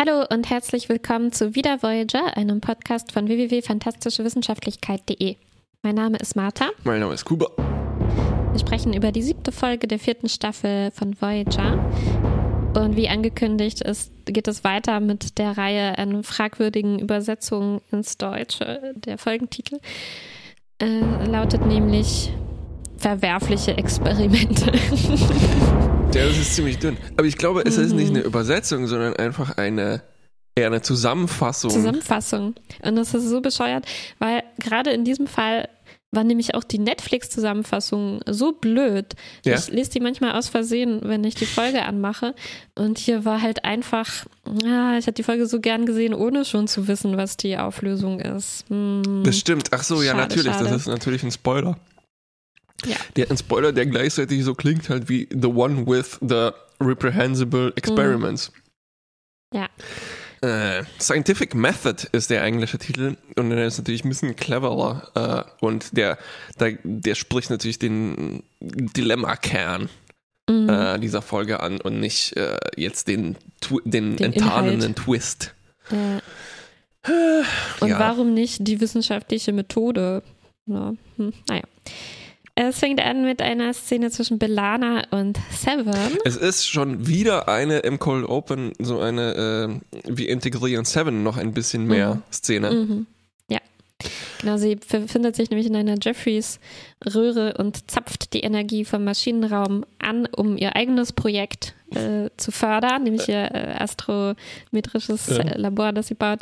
Hallo und herzlich willkommen zu Wieder Voyager, einem Podcast von www.fantastischewissenschaftlichkeit.de. Mein Name ist Martha. Mein Name ist Kuba. Wir sprechen über die siebte Folge der vierten Staffel von Voyager. Und wie angekündigt ist, geht es weiter mit der Reihe an fragwürdigen Übersetzungen ins Deutsche. Der Folgentitel äh, lautet nämlich verwerfliche Experimente. Ja, das ist ziemlich dünn. Aber ich glaube, es ist nicht eine Übersetzung, sondern einfach eine eher eine Zusammenfassung. Zusammenfassung. Und das ist so bescheuert, weil gerade in diesem Fall war nämlich auch die Netflix-Zusammenfassung so blöd. Ja. Ich lese die manchmal aus Versehen, wenn ich die Folge anmache. Und hier war halt einfach, ah, ich hätte die Folge so gern gesehen, ohne schon zu wissen, was die Auflösung ist. Hm. Das stimmt. Ach so, ja, Schade, natürlich. schade. Das ist natürlich ein Spoiler. Ja. Der, ein Spoiler, der gleichzeitig so klingt halt wie The One with the Reprehensible Experiments. Ja. Äh, Scientific Method ist der englische Titel und der ist natürlich ein bisschen cleverer äh, und der, der, der spricht natürlich den Dilemma-Kern Mhm. äh, dieser Folge an und nicht äh, jetzt den, den, Den enttarnenden Twist. Ja. Und Ja. warum nicht die wissenschaftliche Methode? Ja. Hm, naja. Es fängt an mit einer Szene zwischen Belana und Seven. Es ist schon wieder eine im Cold Open, so eine, äh, wir integrieren Seven noch ein bisschen mehr Mhm. Szene. Mhm. Ja. Genau, sie befindet sich nämlich in einer Jeffreys-Röhre und zapft die Energie vom Maschinenraum an, um ihr eigenes Projekt äh, zu fördern, nämlich ihr äh, astrometrisches Ja. äh, Labor, das sie baut.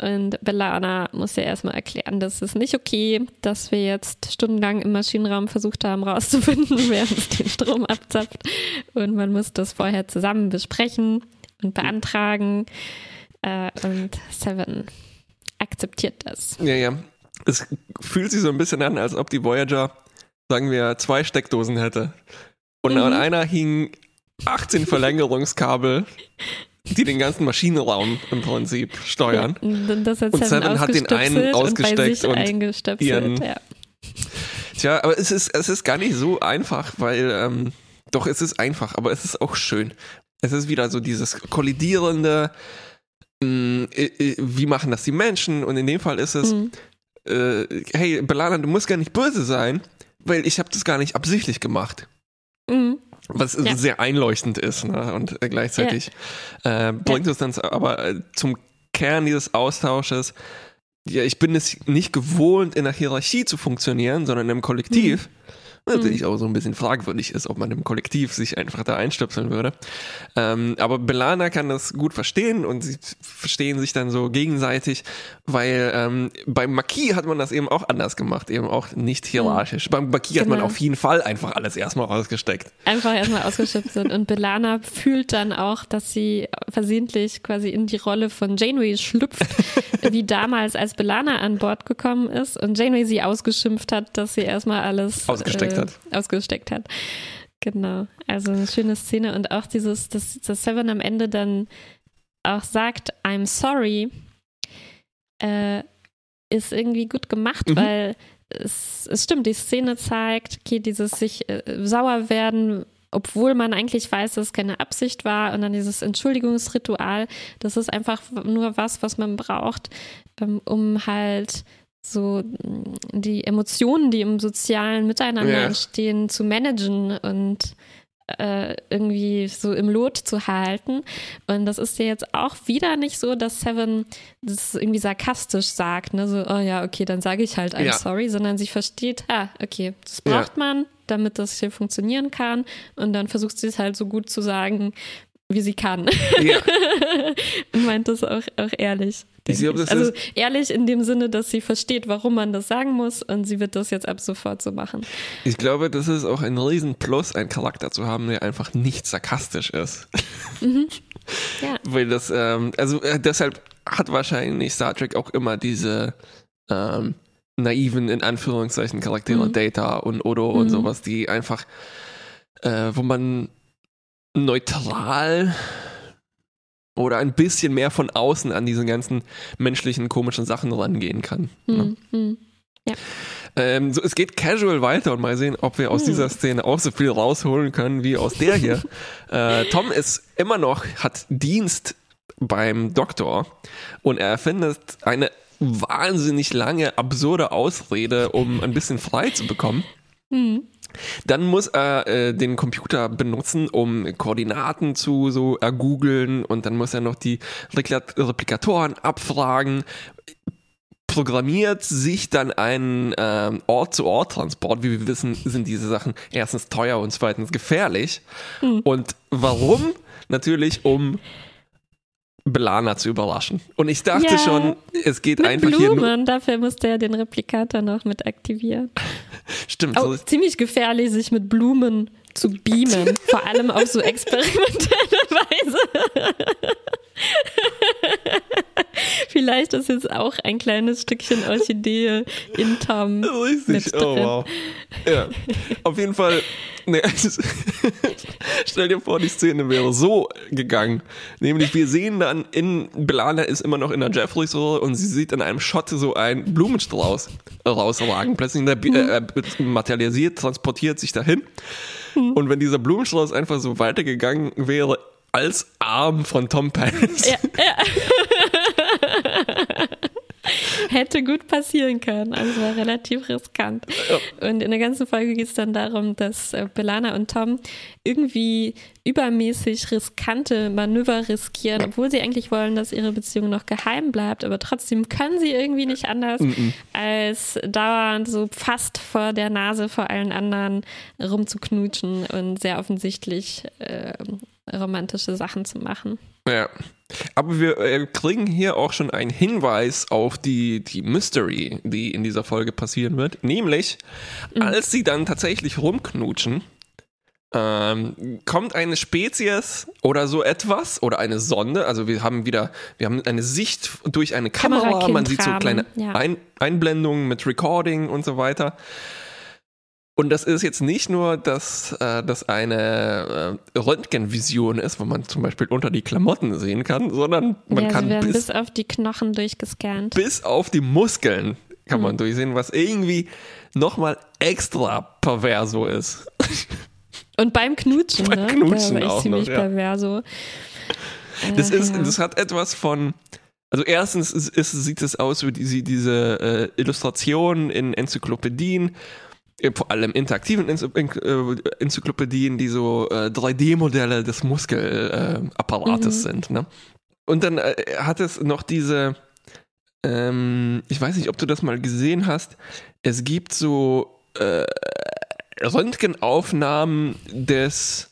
Und Bellana muss ja erstmal erklären, das ist nicht okay, dass wir jetzt stundenlang im Maschinenraum versucht haben, rauszufinden, wer uns den Strom abzapft. Und man muss das vorher zusammen besprechen und beantragen. Äh, und Seven akzeptiert das. Ja, ja. Es fühlt sich so ein bisschen an, als ob die Voyager, sagen wir, zwei Steckdosen hätte. Und Mhm. an einer hingen 18 Verlängerungskabel, die den ganzen Maschinenraum im Prinzip steuern. Und das hat Und Seven, hat den einen und ausgesteckt sich und eingestöpselt. ihren- ja. Tja, aber es ist, es ist gar nicht so einfach, weil, ähm, doch, es ist einfach, aber es ist auch schön. Es ist wieder so dieses kollidierende, mh, äh, wie machen das die Menschen? Und in dem Fall ist es, Mhm. äh, hey, Belana, du musst gar nicht böse sein, weil ich habe das gar nicht absichtlich gemacht. Mhm. Was Ja. sehr einleuchtend ist ne? und äh, gleichzeitig äh, bringt es dann aber äh, zum Kern dieses Austausches. Ja, ich bin es nicht gewohnt, in einer Hierarchie zu funktionieren, sondern im Kollektiv. Was Natürlich auch so ein bisschen fragwürdig ist, ob man im Kollektiv sich einfach da einstöpseln würde. Ähm, aber Belana kann das gut verstehen und sie verstehen sich dann so gegenseitig, weil ähm, beim Marquis hat man das eben auch anders gemacht, eben auch nicht hierarchisch. Beim Marquis hat man Genau. auf jeden Fall einfach alles erstmal ausgesteckt. Einfach erstmal ausgestöpselt. Und Belana fühlt dann auch, dass sie versehentlich quasi in die Rolle von Janeway schlüpft, wie damals, als Belana an Bord gekommen ist und Janeway sie ausgeschimpft hat, dass sie erstmal alles Ausgesteckt äh, hat. Ausgesteckt hat. Genau. Also eine schöne Szene und auch dieses, dass, dass Seven am Ende dann auch sagt, I'm sorry, äh, ist irgendwie gut gemacht, Mhm. weil es, es stimmt, die Szene zeigt, okay, dieses sich äh, sauer werden, obwohl man eigentlich weiß, dass es keine Absicht war und dann dieses Entschuldigungsritual, das ist einfach nur was, was man braucht, ähm, um halt so mh, die Emotionen, die im sozialen Miteinander Ja. entstehen, zu managen und äh, irgendwie so im Lot zu halten. Und das ist ja jetzt auch wieder nicht so, dass Seven das irgendwie sarkastisch sagt, ne? So, oh ja, okay, dann sage ich halt I'm Ja. sorry, sondern sie versteht, ah, okay, das Ja. braucht man, damit das hier funktionieren kann. Und dann versucht sie es halt so gut zu sagen, wie sie kann. Ja. Und meint das auch, auch ehrlich. Ich glaube, ich. also ehrlich in dem Sinne, dass sie versteht, warum man das sagen muss und sie wird das jetzt ab sofort so machen. Ich glaube, das ist auch ein Riesenplus, einen Charakter zu haben, der einfach nicht sarkastisch ist. Ja. Weil das, ähm, also äh, deshalb hat wahrscheinlich Star Trek auch immer diese ähm, naiven, in Anführungszeichen, Charaktere, Mhm. Data und Odo und Mhm. sowas, die einfach, äh, wo man neutral oder ein bisschen mehr von außen an diese ganzen menschlichen, komischen Sachen rangehen kann. ne? Hm, hm. Ähm, so, es geht casual weiter und mal sehen, ob wir aus Hm. dieser Szene auch so viel rausholen können wie aus der hier. äh, Tom ist immer noch, hat Dienst beim Doktor und er erfindet eine wahnsinnig lange, absurde Ausrede, um ein bisschen frei zu bekommen. Mhm. Dann muss er äh, den Computer benutzen, um Koordinaten zu so ergoogeln und dann muss er noch die Replikatoren abfragen. Programmiert sich dann einen ähm, Ort-zu-Ort-Transport. Wie wir wissen, sind diese Sachen erstens teuer und zweitens gefährlich. Mhm. Und warum? Natürlich, um Belana zu überraschen. Und ich dachte ja, schon, es geht mit einfach Blumen, hier nur. Dafür musste er den Replikator noch mit aktivieren. Stimmt. Auch so ziemlich gefährlich, sich mit Blumen zu beamen. vor allem auf so experimentelle Weise. Vielleicht ist jetzt auch ein kleines Stückchen Orchidee in Tom. Richtig, oh wow. Ja, auf jeden Fall. Nee, stell dir vor, die Szene wäre so gegangen. Nämlich, wir sehen dann in, Belana ist immer noch in der Jeffreys Rolle und sie sieht in einem Shot so einen Blumenstrauß rausragen. Plötzlich äh, äh, materialisiert, transportiert sich dahin. Mhm. Und wenn dieser Blumenstrauß einfach so weitergegangen wäre, als Arm von Tom Paris. Ja, ja. Hätte gut passieren können. Also war relativ riskant. Ja. Und in der ganzen Folge geht es dann darum, dass äh, Belana und Tom irgendwie übermäßig riskante Manöver riskieren, obwohl sie eigentlich wollen, dass ihre Beziehung noch geheim bleibt. Aber trotzdem können sie irgendwie nicht anders, mm -mm. als dauernd so fast vor der Nase vor allen anderen rumzuknutschen und sehr offensichtlich äh, romantische Sachen zu machen. Ja. Aber wir äh, kriegen hier auch schon einen Hinweis auf die, die Mystery, die in dieser Folge passieren wird. Nämlich, mhm. als sie dann tatsächlich rumknutschen, ähm, kommt eine Spezies oder so etwas oder eine Sonde. Also wir haben wieder, wir haben eine Sicht durch eine Kamera, man sieht so kleine ja. Ein Einblendungen mit Recording und so weiter. Und das ist jetzt nicht nur, dass äh, das eine äh, Röntgenvision ist, wo man zum Beispiel unter die Klamotten sehen kann, sondern man ja, kann bis, bis, auf die Knochen durchgescannt. Bis auf die Muskeln kann mhm. man durchsehen, was irgendwie nochmal extra perverso ist. Und beim Knutschen, beim ne? Knutschen da war ich ziemlich noch, ja. perverso. Das, ist, ja. das hat etwas von also erstens ist, ist, sieht es aus wie diese, diese äh, Illustrationen in Enzyklopädien vor allem interaktiven äh, Enzyklopädien, die so äh, 3D-Modelle des Muskelapparates mhm. sind. Ne? Und dann äh, hat es noch diese, ähm, ich weiß nicht, ob du das mal gesehen hast, es gibt so äh, Röntgenaufnahmen des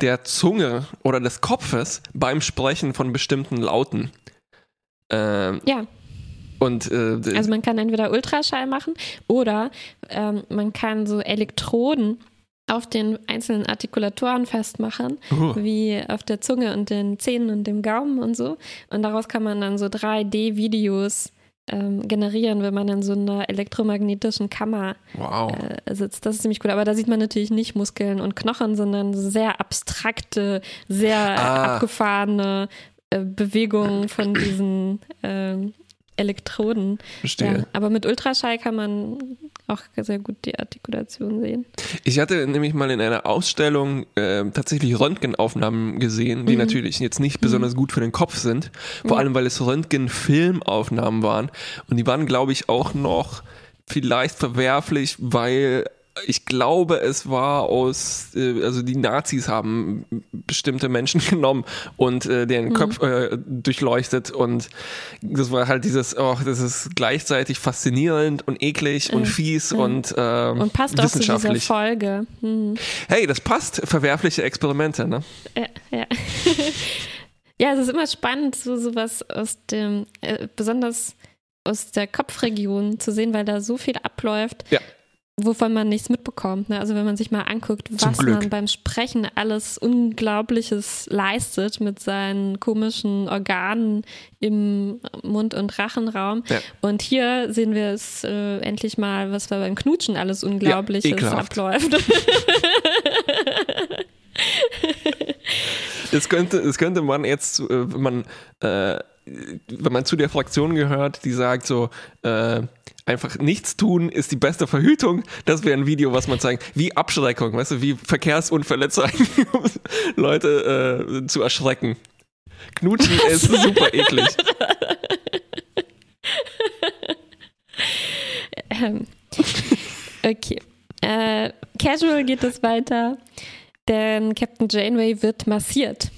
der Zunge oder des Kopfes beim Sprechen von bestimmten Lauten. Ähm, ja. Und, äh, also man kann entweder Ultraschall machen oder ähm, man kann so Elektroden auf den einzelnen Artikulatoren festmachen, uh. wie auf der Zunge und den Zähnen und dem Gaumen und so. Und daraus kann man dann so 3D-Videos ähm, generieren, wenn man in so einer elektromagnetischen Kammer wow. äh, sitzt. Das ist ziemlich cool. Aber da sieht man natürlich nicht Muskeln und Knochen, sondern sehr abstrakte, sehr ah. abgefahrene äh, Bewegungen von diesen ähm, Elektroden. Verstehe. Ja, aber mit Ultraschall kann man auch sehr gut die Artikulation sehen. Ich hatte nämlich mal in einer Ausstellung äh, tatsächlich Röntgenaufnahmen gesehen, die mhm. natürlich jetzt nicht besonders mhm. gut für den Kopf sind, vor ja. allem weil es Röntgenfilmaufnahmen waren und die waren, glaube ich, auch noch vielleicht verwerflich, weil ich glaube, es war aus, äh, also die Nazis haben bestimmte Menschen genommen und äh, deren mhm. Kopf äh, durchleuchtet und das war halt dieses, oh, das ist gleichzeitig faszinierend und eklig mhm. und fies mhm. und, äh, und passt wissenschaftlich. Auch zu dieser Folge. Mhm. Hey, das passt, verwerfliche Experimente, ne? Ja, ja. ja, es ist immer spannend, so sowas aus dem, äh, besonders aus der Kopfregion zu sehen, weil da so viel abläuft. Ja wovon man nichts mitbekommt. Ne? Also wenn man sich mal anguckt, was man beim Sprechen alles Unglaubliches leistet mit seinen komischen Organen im Mund- und Rachenraum. Ja. Und hier sehen wir es äh, endlich mal, was beim Knutschen alles Unglaubliches ja, abläuft. das könnte, das könnte man jetzt, äh, wenn man, äh, wenn man zu der Fraktion gehört, die sagt so, äh, einfach nichts tun ist die beste Verhütung. Das wäre ein Video, was man zeigt. Wie Abschreckung, weißt du, wie Verkehrsunfälle zeigen, um Leute äh, zu erschrecken. Knutschen ist super eklig. ähm, okay. Äh, casual geht es weiter, denn Captain Janeway wird massiert.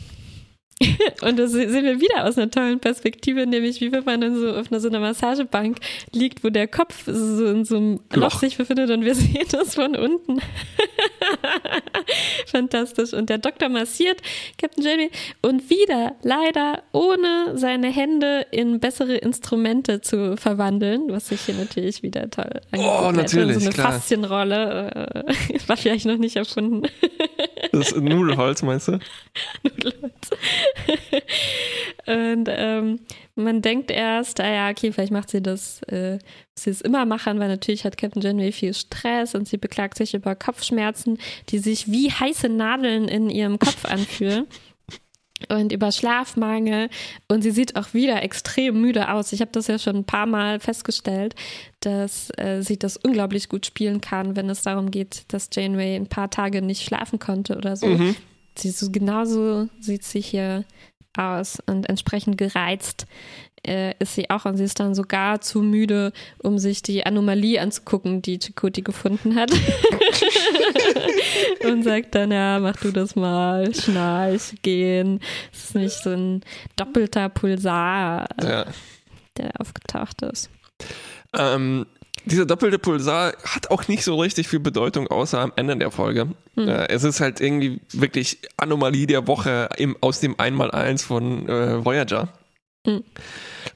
Und das sehen wir wieder aus einer tollen Perspektive, nämlich wie wenn man dann so auf einer, so einer Massagebank liegt, wo der Kopf so in so einem Loch sich befindet und wir sehen das von unten. Fantastisch. Und der Doktor massiert Captain Jamie und wieder leider ohne seine Hände in bessere Instrumente zu verwandeln, was sich hier natürlich wieder toll angeht. Oh, natürlich. So eine klar. Faszienrolle äh, war vielleicht noch nicht erfunden. Das ist Nudelholz, meinst du? Nudelholz. und ähm, man denkt erst, ah ja, okay, vielleicht macht sie das, äh, sie es immer machen, weil natürlich hat Captain Janeway viel Stress und sie beklagt sich über Kopfschmerzen, die sich wie heiße Nadeln in ihrem Kopf anfühlen und über Schlafmangel und sie sieht auch wieder extrem müde aus. Ich habe das ja schon ein paar Mal festgestellt, dass äh, sie das unglaublich gut spielen kann, wenn es darum geht, dass Janeway ein paar Tage nicht schlafen konnte oder so. Mhm. Sie so genauso sieht sie hier aus und entsprechend gereizt äh, ist sie auch und sie ist dann sogar zu müde, um sich die Anomalie anzugucken, die Chakoti gefunden hat. und sagt dann, ja, mach du das mal, schnarch, gehen. Es ist nicht so ein doppelter Pulsar, ja. der aufgetaucht ist. Ähm, dieser doppelte Pulsar hat auch nicht so richtig viel Bedeutung, außer am Ende der Folge. Mhm. Äh, es ist halt irgendwie wirklich Anomalie der Woche im, aus dem Einmaleins von äh, Voyager. Mhm.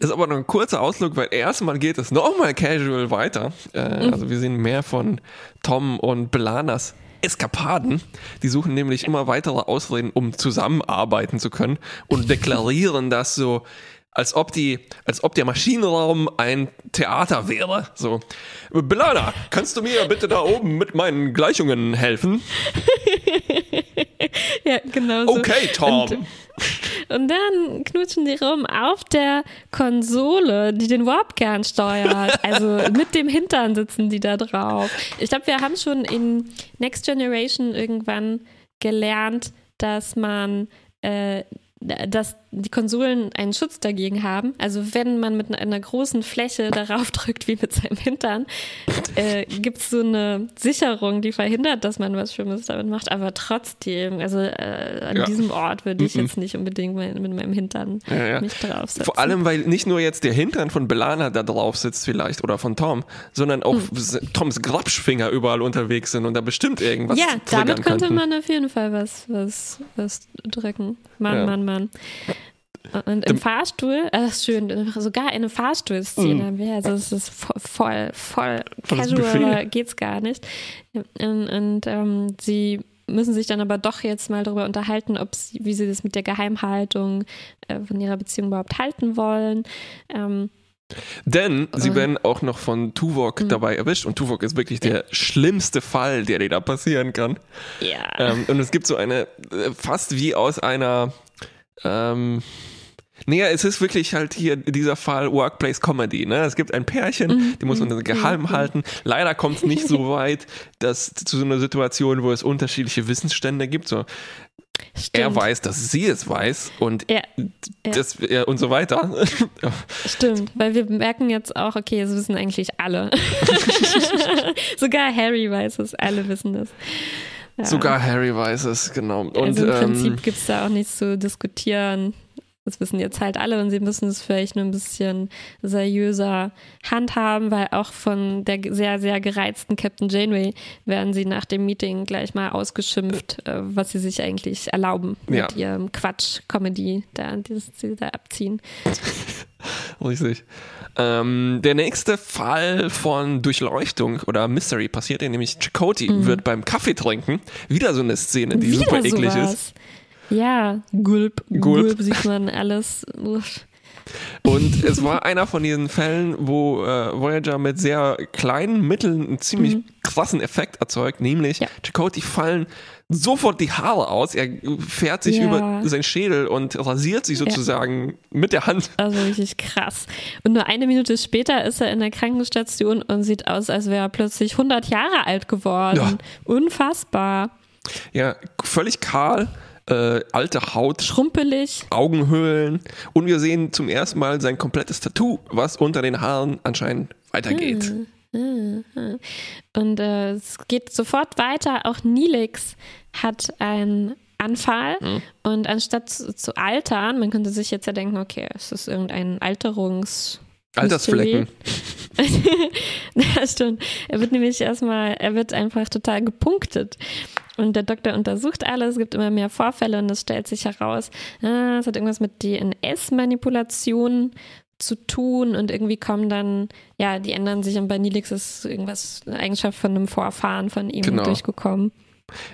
Das ist aber noch ein kurzer Ausflug, weil erstmal geht es nochmal casual weiter. Äh, mhm. Also wir sehen mehr von Tom und Belanas Eskapaden. Die suchen nämlich immer weitere Ausreden, um zusammenarbeiten zu können und deklarieren das so, als ob die, als ob der Maschinenraum ein Theater wäre. So, Belana, kannst du mir bitte da oben mit meinen Gleichungen helfen? ja, genau. So. Okay, Tom. Und, und, dann knutschen die rum auf der Konsole, die den Warp-Kern steuert. Also mit dem Hintern sitzen die da drauf. Ich glaube, wir haben schon in Next Generation irgendwann gelernt, dass man äh, dass die Konsolen einen Schutz dagegen haben. Also wenn man mit einer großen Fläche darauf drückt, wie mit seinem Hintern, äh, gibt es so eine Sicherung, die verhindert, dass man was Schlimmes damit macht. Aber trotzdem, also äh, an ja. diesem Ort würde ich jetzt nicht unbedingt mit meinem Hintern ja, ja. nicht draufsetzen. Vor allem, weil nicht nur jetzt der Hintern von Belana da drauf sitzt vielleicht oder von Tom, sondern auch hm. Toms Grabschfinger überall unterwegs sind und da bestimmt irgendwas Ja, damit könnte könnten. man auf jeden Fall was, was, was drücken. Mann, Mann, Mann. Und im Fahrstuhl, äh, schön, sogar in einer Fahrstuhlszene, mm. also es ist voll, voll, casual, geht's gar nicht. Und, und ähm, sie müssen sich dann aber doch jetzt mal darüber unterhalten, ob sie, wie sie das mit der Geheimhaltung äh, von ihrer Beziehung überhaupt halten wollen. Ähm, denn sie werden auch noch von Tuvok mhm. dabei erwischt und Tuvok ist wirklich der schlimmste Fall, der dir da passieren kann. Ja. Ähm, und es gibt so eine, äh, fast wie aus einer ähm, naja, es ist wirklich halt hier dieser Fall Workplace Comedy. Ne? Es gibt ein Pärchen, mhm. die muss man mhm. geheim mhm. halten. Leider kommt es nicht so weit, dass zu so einer Situation, wo es unterschiedliche Wissensstände gibt. So, er weiß, dass sie es weiß und ja, das ja, und so weiter. Stimmt, weil wir merken jetzt auch, okay, es wissen eigentlich alle. Sogar Harry weiß es, alle wissen es. Sogar Harry weiß es, genau. Und, also im Prinzip ähm, gibt es da auch nichts zu diskutieren. Das wissen jetzt halt alle und sie müssen es vielleicht nur ein bisschen seriöser handhaben, weil auch von der sehr, sehr gereizten Captain Janeway werden sie nach dem Meeting gleich mal ausgeschimpft, äh, was sie sich eigentlich erlauben ja. mit ihrem Quatsch-Comedy, da, das sie da abziehen. Richtig. Ähm, der nächste Fall von Durchleuchtung oder Mystery passiert nämlich Chakoti mhm. wird beim Kaffee trinken. Wieder so eine Szene, die Wieder super eklig sowas. ist. Ja, Gulp, Gulp, Gulp sieht man alles. Und es war einer von diesen Fällen, wo äh, Voyager mit sehr kleinen Mitteln einen ziemlich mhm. krassen Effekt erzeugt, nämlich ja. Chakotay fallen sofort die Haare aus. Er fährt sich ja. über seinen Schädel und rasiert sich sozusagen ja. mit der Hand. Also richtig krass. Und nur eine Minute später ist er in der Krankenstation und sieht aus, als wäre er plötzlich 100 Jahre alt geworden. Ja. Unfassbar. Ja, völlig kahl äh, alte Haut, Schrumpelig. Augenhöhlen und wir sehen zum ersten Mal sein komplettes Tattoo, was unter den Haaren anscheinend weitergeht. Hm. hm, hm. Und äh, es geht sofort weiter. Auch Nilix hat einen Anfall Mhm. und anstatt zu, zu altern, man könnte sich jetzt ja denken, okay, es ist irgendein Alterungs... Altersflecken. ja, stimmt. Er wird nämlich erstmal, er wird einfach total gepunktet. Und der Doktor untersucht alles, es gibt immer mehr Vorfälle und es stellt sich heraus, ah, es hat irgendwas mit DNS-Manipulation zu tun und irgendwie kommen dann, ja, die ändern sich und bei Nilix ist irgendwas, eine Eigenschaft von einem Vorfahren von ihm Genau. durchgekommen.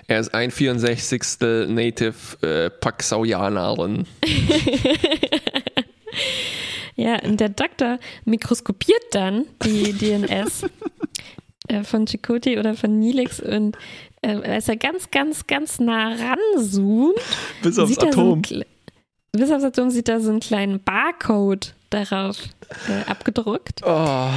Er ist ein 64. Native äh, Paxauianerin. Ja, und der Doktor mikroskopiert dann die DNS äh, von Chakotay oder von Nilix und äh, als er ganz, ganz, ganz nah ranzoomt, Bis aufs so Atom. kle- bis aufs Atom sieht er so einen kleinen Barcode darauf äh, abgedruckt. Oh,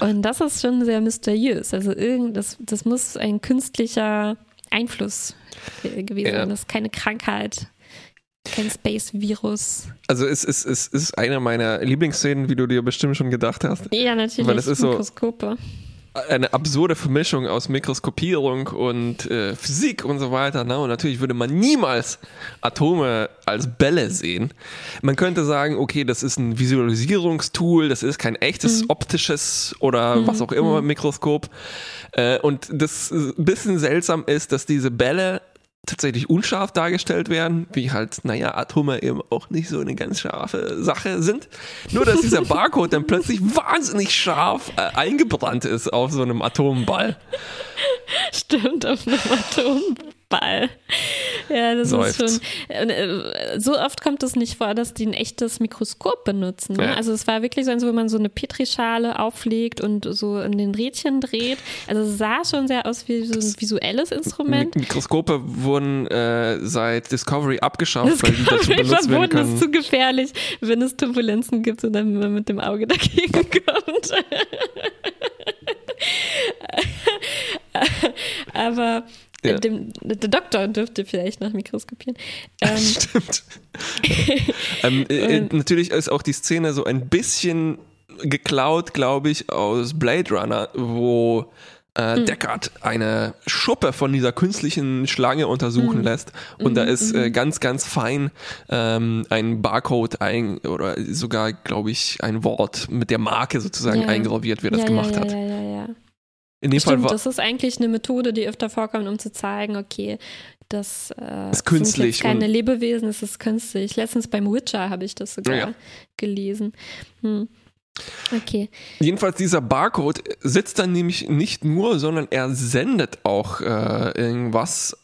Und das ist schon sehr mysteriös. Also irgend, das, das muss ein künstlicher Einfluss äh, gewesen Ja. sein. Das ist keine Krankheit, kein Space-Virus. also es ist, es ist eine meiner Lieblingsszenen, wie du dir bestimmt schon gedacht hast. Ja, natürlich. Weil das ist so- Mikroskope. Eine absurde Vermischung aus Mikroskopierung und äh, Physik und so weiter. Ne? Und natürlich würde man niemals Atome als Bälle sehen. Man könnte sagen, okay, das ist ein Visualisierungstool, das ist kein echtes optisches oder was auch immer Mikroskop. Äh, und das ein bisschen seltsam ist, dass diese Bälle tatsächlich unscharf dargestellt werden, wie halt, naja, Atome eben auch nicht so eine ganz scharfe Sache sind. Nur, dass dieser Barcode dann plötzlich wahnsinnig scharf äh, eingebrannt ist auf so einem Atomball. Stimmt, auf einem Atomball. Ja, das Seufzt. ist schon. äh, So oft kommt es nicht vor, dass die ein echtes Mikroskop benutzen. Ne? Ja. Also es war wirklich so, als wenn man so eine Petrischale auflegt und so in den Rädchen dreht. Also es sah schon sehr aus wie so ein visuelles Instrument. Mik Mikroskope wurden äh, seit Discovery abgeschafft, weil die dazu Discovery benutzt werden verboten ist können. zu gefährlich, wenn es Turbulenzen gibt und dann man mit dem Auge dagegen kommt. Aber Ja. dem, der Doktor dürfte vielleicht noch mikroskopieren. Ähm, Stimmt. ähm, äh, Und- natürlich ist auch die Szene so ein bisschen geklaut, glaube ich, aus Blade Runner, wo äh, Hm. Deckard eine Schuppe von dieser künstlichen Schlange untersuchen Hm. lässt und da ist äh, ganz, ganz fein ähm, ein Barcode ein oder sogar, glaube ich, ein Wort mit der Marke sozusagen Ja. eingraviert, wer das ja, gemacht ja, hat. Ja, ja, ja. In dem Fall Stimmt, war das ist eigentlich eine Methode, die öfter vorkommt, um zu zeigen, okay, das äh, Ist künstlich sind keine Lebewesen, es ist künstlich. Letztens beim Witcher habe ich das sogar Ja, gelesen. Hm. Okay. Jedenfalls dieser Barcode sitzt dann nämlich nicht nur, sondern er sendet auch äh, irgendwas.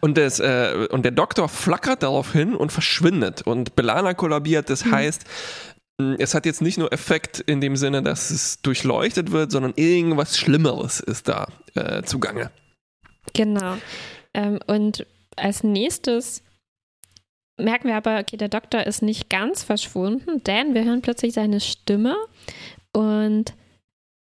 Und, das, äh, und der Doktor flackert darauf hin und verschwindet. Und Belana kollabiert. Das heißt, mh, es hat jetzt nicht nur Effekt in dem Sinne, dass es durchleuchtet wird, sondern irgendwas Schlimmeres ist da äh, zugange. Genau. Ähm, und als nächstes merken wir aber, okay, der Doktor ist nicht ganz verschwunden, denn wir hören plötzlich seine Stimme und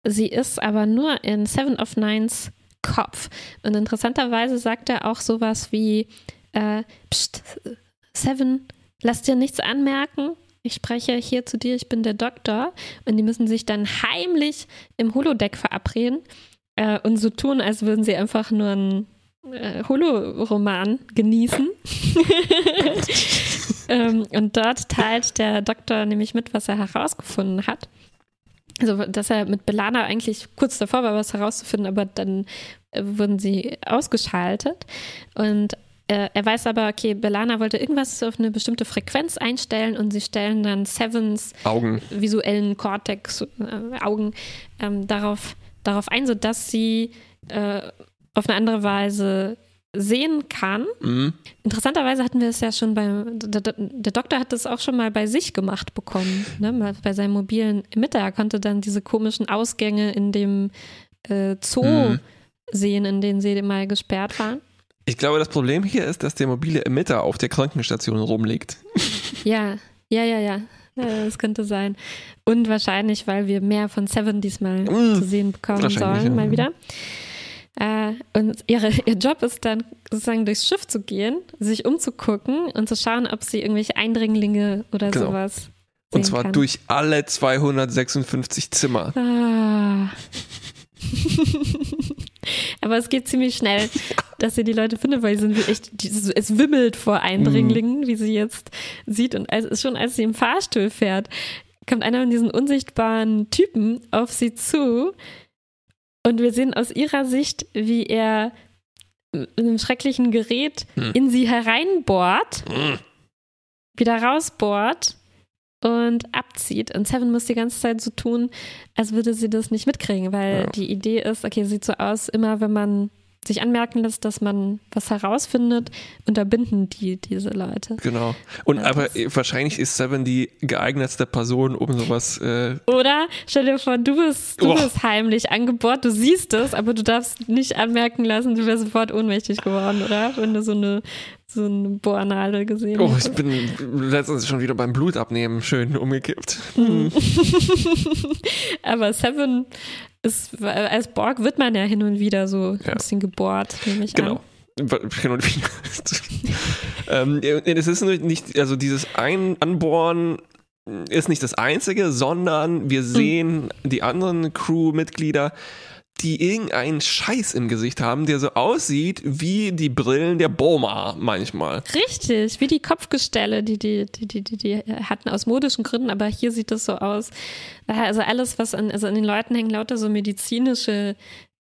sie ist aber nur in Seven of Nines Kopf. Und interessanterweise sagt er auch sowas wie, äh, Psst, Seven, lass dir nichts anmerken. Ich spreche hier zu dir, ich bin der Doktor. Und die müssen sich dann heimlich im Holodeck verabreden äh, und so tun, als würden sie einfach nur einen äh, Holoroman genießen. ähm, und dort teilt der Doktor nämlich mit, was er herausgefunden hat. Also, dass er mit Belana eigentlich kurz davor war, was herauszufinden, aber dann äh, wurden sie ausgeschaltet. Und er weiß aber, okay, Belana wollte irgendwas auf eine bestimmte Frequenz einstellen und sie stellen dann Sevens Augen. visuellen Kortex, äh, Augen ähm, darauf, darauf ein, sodass sie äh, auf eine andere Weise sehen kann. Mhm. Interessanterweise hatten wir es ja schon beim, der, der Doktor hat das auch schon mal bei sich gemacht bekommen, ne? bei seinem mobilen Emitter. Er konnte dann diese komischen Ausgänge in dem äh, Zoo Mhm. sehen, in denen sie mal gesperrt waren. Ich glaube, das Problem hier ist, dass der mobile Emitter auf der Krankenstation rumliegt. Ja, ja, ja, ja. Ja, Das könnte sein. Und wahrscheinlich, weil wir mehr von Seven diesmal Mm, zu sehen bekommen sollen, ja. mal wieder. Äh, und ihre, ihr Job ist dann sozusagen durchs Schiff zu gehen, sich umzugucken und zu schauen, ob sie irgendwelche Eindringlinge oder Genau. sowas. Und zwar kann. durch alle 256 Zimmer. Ah. Aber es geht ziemlich schnell, dass sie die Leute findet, weil sie sind echt, die, es wimmelt vor Eindringlingen, wie sie jetzt sieht. Und als, schon als sie im Fahrstuhl fährt, kommt einer von diesen unsichtbaren Typen auf sie zu. Und wir sehen aus ihrer Sicht, wie er mit einem schrecklichen Gerät Hm. in sie hereinbohrt, Mm. wieder rausbohrt und abzieht. Und Seven muss die ganze Zeit so tun, als würde sie das nicht mitkriegen, weil Ja. die Idee ist, okay, sieht so aus, immer wenn man sich anmerken lässt, dass man was herausfindet, unterbinden die diese Leute. Genau. Und Ja, aber wahrscheinlich ist Seven die geeignetste Person, um sowas. Äh, Oder stell dir vor, du bist, du Oh. bist heimlich angebohrt, du siehst es, aber du darfst nicht anmerken lassen, du wärst sofort ohnmächtig geworden, oder? Wenn du so eine, so eine Bohrnadel gesehen oh, ich bin letztens schon wieder beim Blutabnehmen schön umgekippt. Mhm. Aber Seven ist, als Borg wird man ja hin und wieder so Ja. ein bisschen gebohrt, nehme ich Genau. an. Hin und wieder. ähm, es ist nicht, also dieses Ein Anbohren ist nicht das Einzige, sondern wir sehen die anderen Crewmitglieder, die irgendeinen Scheiß im Gesicht haben, der so aussieht wie die Brillen der Boma manchmal. Richtig, wie die Kopfgestelle, die die, die, die, die, die hatten aus modischen Gründen, aber hier sieht es so aus. Also alles, was an, also an den Leuten hängen lauter so medizinische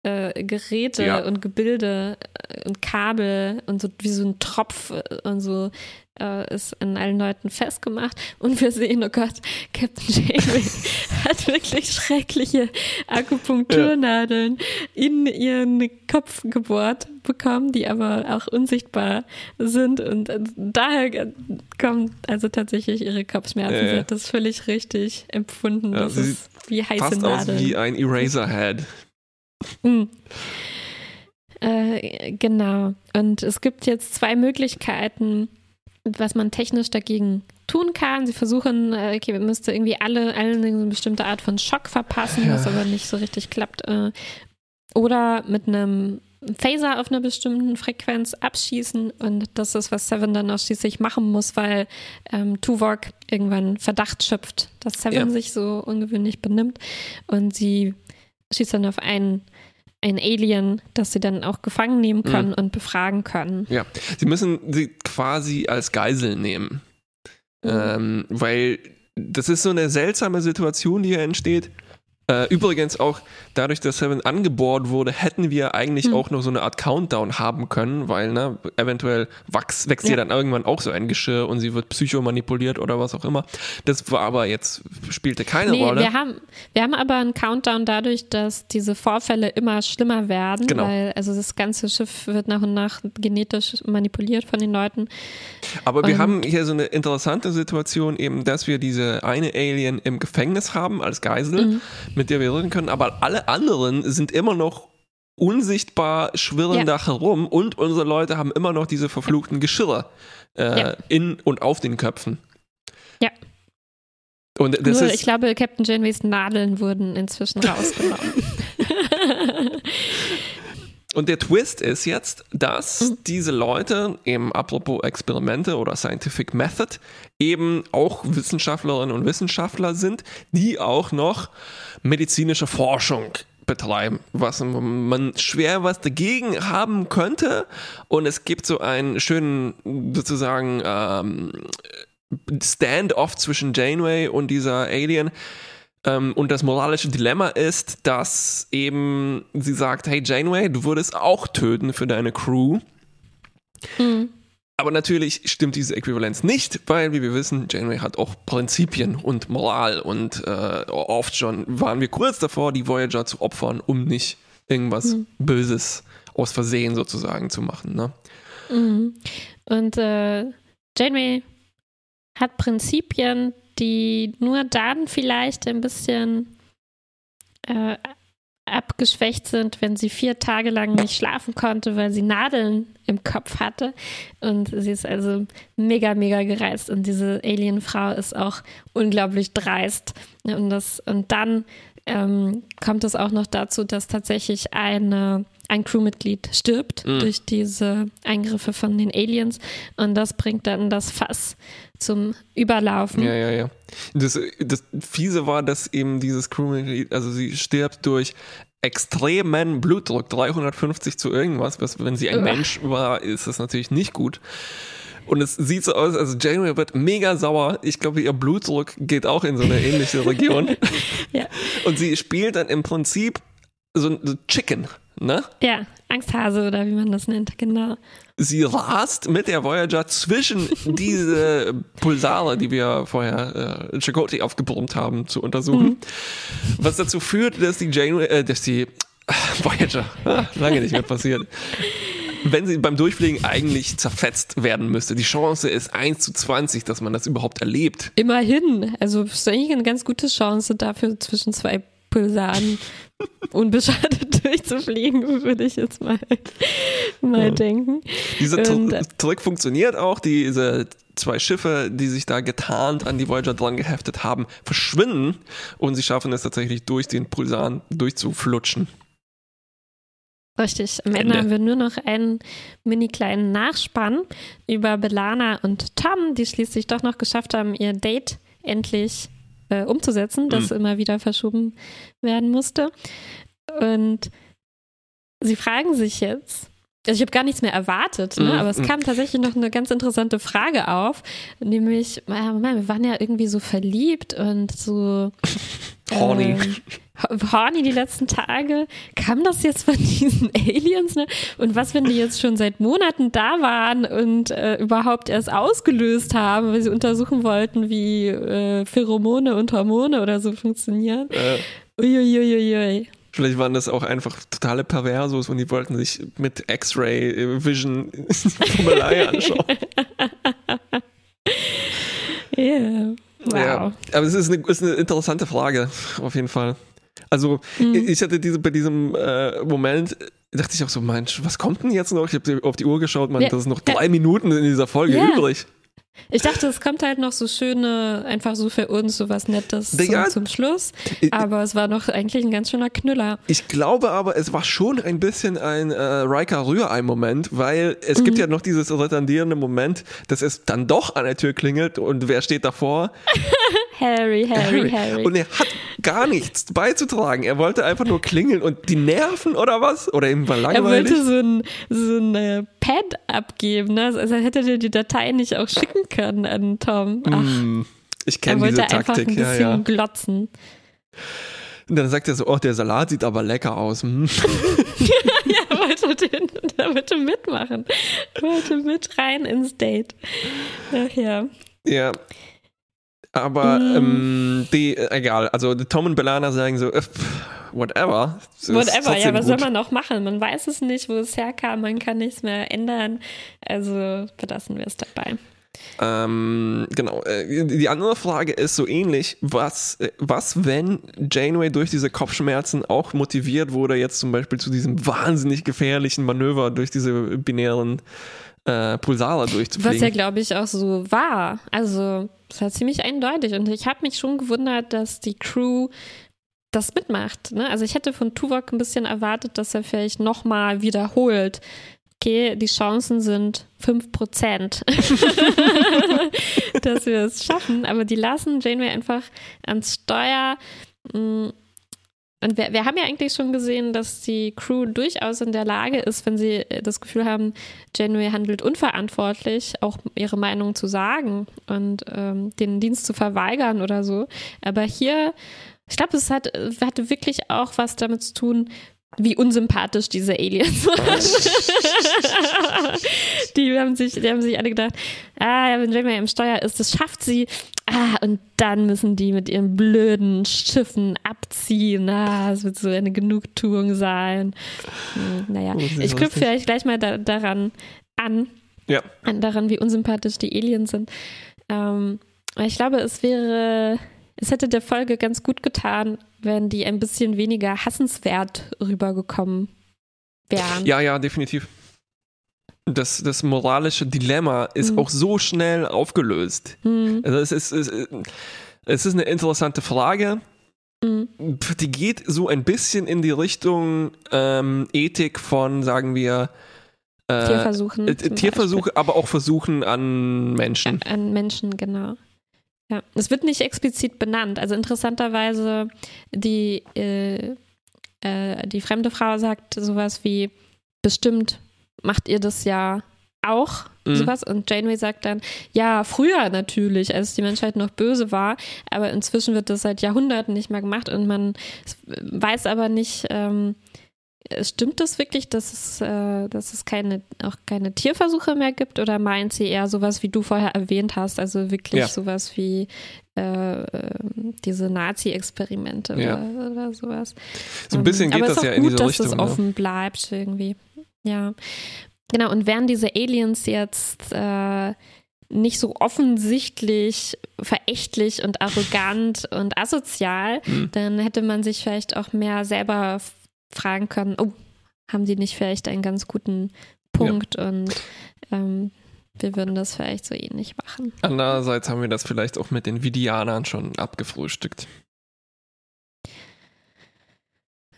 äh, Geräte Ja. und Gebilde äh, und Kabel und so wie so ein Tropf äh, und so äh, ist an allen Leuten festgemacht. Und wir sehen, oh Gott, Captain Janeway hat wirklich schreckliche Akupunkturnadeln in ihren Kopf gebohrt bekommen, die aber auch unsichtbar sind. Und äh, daher kommen also tatsächlich ihre Kopfschmerzen. Ja, ja. Sie hat das völlig richtig empfunden. Ja, das ist wie heiße aus Nadeln. wie ein Eraserhead. Mm. Äh, genau. Und es gibt jetzt zwei Möglichkeiten, was man technisch dagegen tun kann. Sie versuchen, äh, okay, man müsste irgendwie alle, allen eine bestimmte Art von Schock verpassen, was Ja. aber nicht so richtig klappt. Äh, oder mit einem Phaser auf einer bestimmten Frequenz abschießen. Und das ist, was Seven dann auch schließlich machen muss, weil ähm, Tuvok irgendwann Verdacht schöpft, dass Seven Ja. sich so ungewöhnlich benimmt. Und sie schießt dann auf einen, ein Alien, das sie dann auch gefangen nehmen können Mhm. und befragen können. Ja, sie müssen sie quasi als Geisel nehmen. Mhm. Ähm, weil das ist so eine seltsame Situation, die hier entsteht. Äh, übrigens auch dadurch, dass Seven angebohrt wurde, hätten wir eigentlich Hm. auch noch so eine Art Countdown haben können, weil ne, eventuell wachs, wächst Ja. ihr dann irgendwann auch so ein Geschirr und sie wird psychomanipuliert oder was auch immer. Das war aber jetzt, spielte keine Nee, Rolle. wir haben, wir haben aber einen Countdown dadurch, dass diese Vorfälle immer schlimmer werden, Genau. weil also das ganze Schiff wird nach und nach genetisch manipuliert von den Leuten. Aber wir Und- haben hier so eine interessante Situation, eben, dass wir diese eine Alien im Gefängnis haben als Geisel, Mhm. mit der wir reden können, aber alle anderen sind immer noch unsichtbar, schwirren Ja. da herum und unsere Leute haben immer noch diese verfluchten Geschirre äh, Ja. in und auf den Köpfen. Ja. Und das Nur, ist, ich glaube, Captain Janeways Nadeln wurden inzwischen rausgenommen. Und der Twist ist jetzt, dass Mhm. diese Leute, eben apropos Experimente oder Scientific Method, eben auch Wissenschaftlerinnen und Wissenschaftler sind, die auch noch medizinische Forschung betreiben, was man schwer was dagegen haben könnte. Und es gibt so einen schönen, sozusagen, ähm, Stand-off zwischen Janeway und dieser Alien. Ähm, und das moralische Dilemma ist, dass eben sie sagt, hey Janeway, du würdest auch töten für deine Crew. Mhm. Aber natürlich stimmt diese Äquivalenz nicht, weil, wie wir wissen, Janeway hat auch Prinzipien und Moral und äh, oft schon waren wir kurz davor, die Voyager zu opfern, um nicht irgendwas Böses aus Versehen sozusagen zu machen. Ne? Mhm. Und äh, Janeway hat Prinzipien, die nur dann vielleicht ein bisschen äh, abgeschwächt sind, wenn sie vier Tage lang nicht schlafen konnte, weil sie Nadeln im Kopf hatte. Und sie ist also mega, mega gereizt. Und diese Alienfrau ist auch unglaublich dreist. Und, das, und dann ähm, kommt es auch noch dazu, dass tatsächlich eine, ein Crewmitglied stirbt Mhm. durch diese Eingriffe von den Aliens und das bringt dann das Fass zum Überlaufen. Ja, ja, ja. Das, das Fiese war, dass eben dieses Crewmitglied, also sie stirbt durch extremen Blutdruck, 350 zu irgendwas, was, wenn sie ein Uah. Mensch war, ist das natürlich nicht gut. Und es sieht so aus, also Janeway wird mega sauer. Ich glaube, ihr Blutdruck geht auch in so eine ähnliche Region. Ja. Und sie spielt dann im Prinzip so ein Chicken, ne? Ja, Angsthase oder wie man das nennt, genau. Sie rast mit der Voyager zwischen diese Pulsare, die wir vorher äh, in Chakotay aufgebrummt haben, zu untersuchen. Was dazu führt, dass die Janeway, äh, dass die Voyager, ah, lange nicht mehr passiert, wenn sie beim Durchfliegen eigentlich zerfetzt werden müsste. Die Chance ist 1 zu 20, dass man das überhaupt erlebt. Immerhin. Also ist eigentlich eine ganz gute Chance dafür, zwischen zwei Pulsaren unbeschadet durchzufliegen, würde ich jetzt mal, mal denken. Dieser Tr Trick funktioniert auch. Diese zwei Schiffe, die sich da getarnt an die Voyager dran geheftet haben, verschwinden und sie schaffen es tatsächlich durch den Pulsaren durchzuflutschen. Richtig. Am Ende Ende. haben wir nur noch einen mini kleinen Nachspann über Belana und Tom, die schließlich doch noch geschafft haben, ihr Date endlich äh, umzusetzen, das immer wieder verschoben werden musste. Und sie fragen sich jetzt, also ich habe gar nichts mehr erwartet, ne? Mhm, aber es kam tatsächlich noch eine ganz interessante Frage auf, nämlich, äh, Moment, wir waren ja irgendwie so verliebt und so Horny. ähm, horny die letzten Tage. Kam das jetzt von diesen Aliens? Ne? Und was, wenn die jetzt schon seit Monaten da waren und äh, überhaupt erst ausgelöst haben, weil sie untersuchen wollten, wie äh, Pheromone und Hormone oder so funktionieren? Äh, Uiuiuiui. Vielleicht waren das auch einfach totale Perversos und die wollten sich mit X-Ray-Vision Formelei anschauen. Yeah. Wow. Ja, aber es ist eine, ist eine interessante Frage, auf jeden Fall. Also, Mhm. ich hatte diese, bei diesem äh, Moment, dachte ich auch so, Mensch, was kommt denn jetzt noch? Ich habe auf die Uhr geschaut, man, Ja. das ist noch drei Minuten in dieser Folge Ja. übrig. Ich dachte, es kommt halt noch so schöne, einfach so für uns so was Nettes zum, Ja. zum Schluss. Ich- Aber es war noch eigentlich ein ganz schöner Knüller. Ich glaube aber, es war schon ein bisschen ein äh, Riker Rührei-Moment, weil es gibt Mhm. ja noch dieses retardierende Moment, dass es dann doch an der Tür klingelt und wer steht davor? Harry, Harry, Harry. Und er hat gar nichts beizutragen. Er wollte einfach nur klingeln und die nerven oder was? Oder ihm war Er langweilig. wollte so ein, so ein äh, Pad abgeben, ne? Also hätte er die Datei nicht auch schicken können an Tom. Ach, Hm, ich er kenne wollte diese einfach Taktik, ein ja, bisschen ja. glotzen. Und dann sagt er so, oh, der Salat sieht aber lecker aus. Hm. ja, er wollte, den, er wollte mitmachen. Er wollte mit rein ins Date. Ach ja. Ja. Aber Mm. ähm, die, äh, egal, also Tom und Belana sagen so, äh, pff, whatever. Whatever, ja, was soll gut. man noch machen? Man weiß es nicht, wo es herkam, man kann nichts mehr ändern. Also belassen wir es dabei. Ähm, genau. Äh, die andere Frage ist so ähnlich. Was, äh, was, wenn Janeway durch diese Kopfschmerzen auch motiviert wurde, jetzt zum Beispiel zu diesem wahnsinnig gefährlichen Manöver durch diese binären äh, Pulsare Was ja, durchzufliegen? glaube ich, auch so war. Also, es war ziemlich eindeutig. Und ich habe mich schon gewundert, dass die Crew das mitmacht. Ne? Also, ich hätte von Tuvok ein bisschen erwartet, dass er vielleicht nochmal wiederholt. Okay, die Chancen sind 5%, dass wir es schaffen. Aber die lassen Janeway einfach ans Steuer. Mm, Und wir, wir haben ja eigentlich schon gesehen, dass die Crew durchaus in der Lage ist, wenn sie das Gefühl haben, Janeway handelt unverantwortlich, auch ihre Meinung zu sagen und ähm, den Dienst zu verweigern oder so. Aber hier, ich glaube, es hat, hatte wirklich auch was damit zu tun, wie unsympathisch diese Aliens waren. die, haben sich, die haben sich alle gedacht, ah, wenn Janeway im Steuer ist, das schafft sie. Ah, und dann müssen die mit ihren blöden Schiffen abziehen. Ah, es wird so eine Genugtuung sein. Hm, naja, Oh, ich knüpfe vielleicht gleich mal da, daran an, Ja. an, daran, wie unsympathisch die Aliens sind. Ähm, ich glaube, es wäre, es hätte der Folge ganz gut getan, wenn die ein bisschen weniger hassenswert rübergekommen wären. ja, ja, definitiv. Das, das moralische Dilemma ist Mhm. auch so schnell aufgelöst. Hm, Also es ist, es, ist- es ist eine interessante Frage. mhm. die geht so ein bisschen in die Richtung ähm, Ethik von, sagen wir, äh, Tierversuchen. Äh, Tierversuche, Beispiel. aber auch Versuchen an Menschen. Ja, an Menschen, genau. Ja, es wird nicht explizit benannt. Also interessanterweise, die, äh, äh, die fremde Frau sagt sowas wie, bestimmt macht ihr das ja auch mhm. sowas. Und Janeway sagt dann, ja, früher natürlich, als die Menschheit noch böse war, aber inzwischen wird das seit Jahrhunderten nicht mehr gemacht und man weiß aber nicht, ähm, Stimmt das wirklich, dass es, äh, dass es keine, auch keine Tierversuche mehr gibt oder meint sie eher sowas, wie du vorher erwähnt hast, also wirklich ja. sowas wie äh, ähm, diese Nazi-Experimente ja. oder, oder, sowas? So ein bisschen ähm, geht das ja in diese dass Richtung. Dass es ne? offen bleibt irgendwie. Ja. Genau, und wären diese Aliens jetzt äh, nicht so offensichtlich verächtlich und arrogant und asozial, mhm. dann hätte man sich vielleicht auch mehr selber fragen können, oh, haben die nicht vielleicht einen ganz guten Punkt ja. und ähm, wir würden das vielleicht so ähnlich machen. Andererseits haben wir das vielleicht auch mit den Vidianern schon abgefrühstückt.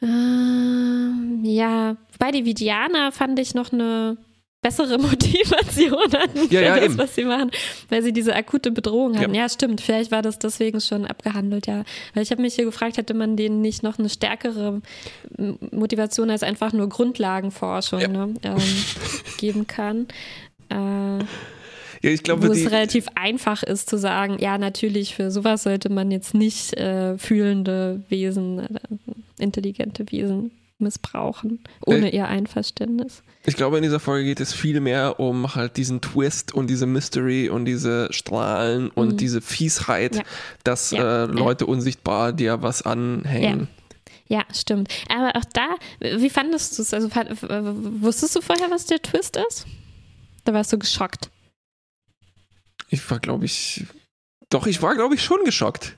Ähm, ja, bei die Vidianer fand ich noch eine bessere Motivation hatten für ja, ja, das, eben. was sie machen, weil sie diese akute Bedrohung hatten. Ja. ja. stimmt. Vielleicht war das deswegen schon abgehandelt, ja. Weil ich habe mich hier gefragt, hätte man denen nicht noch eine stärkere Motivation als einfach nur Grundlagenforschung ne, ähm, geben kann. Äh, ja, ich glaube, wo es relativ einfach ist zu sagen, ja, natürlich, für sowas sollte man jetzt nicht äh, fühlende Wesen, äh, intelligente Wesen missbrauchen, ohne ihr Einverständnis. Ich glaube, in dieser Folge geht es viel mehr um halt diesen Twist und diese Mystery und diese Strahlen und mhm. diese Fiesheit, ja. dass ja. Äh, Leute unsichtbar dir was anhängen. Ja. ja. stimmt. Aber auch da, wie fandest du es? Also, wusstest du vorher, was der Twist ist? Da warst du geschockt. Ich war, glaube ich, doch, ich war, glaube ich, schon geschockt.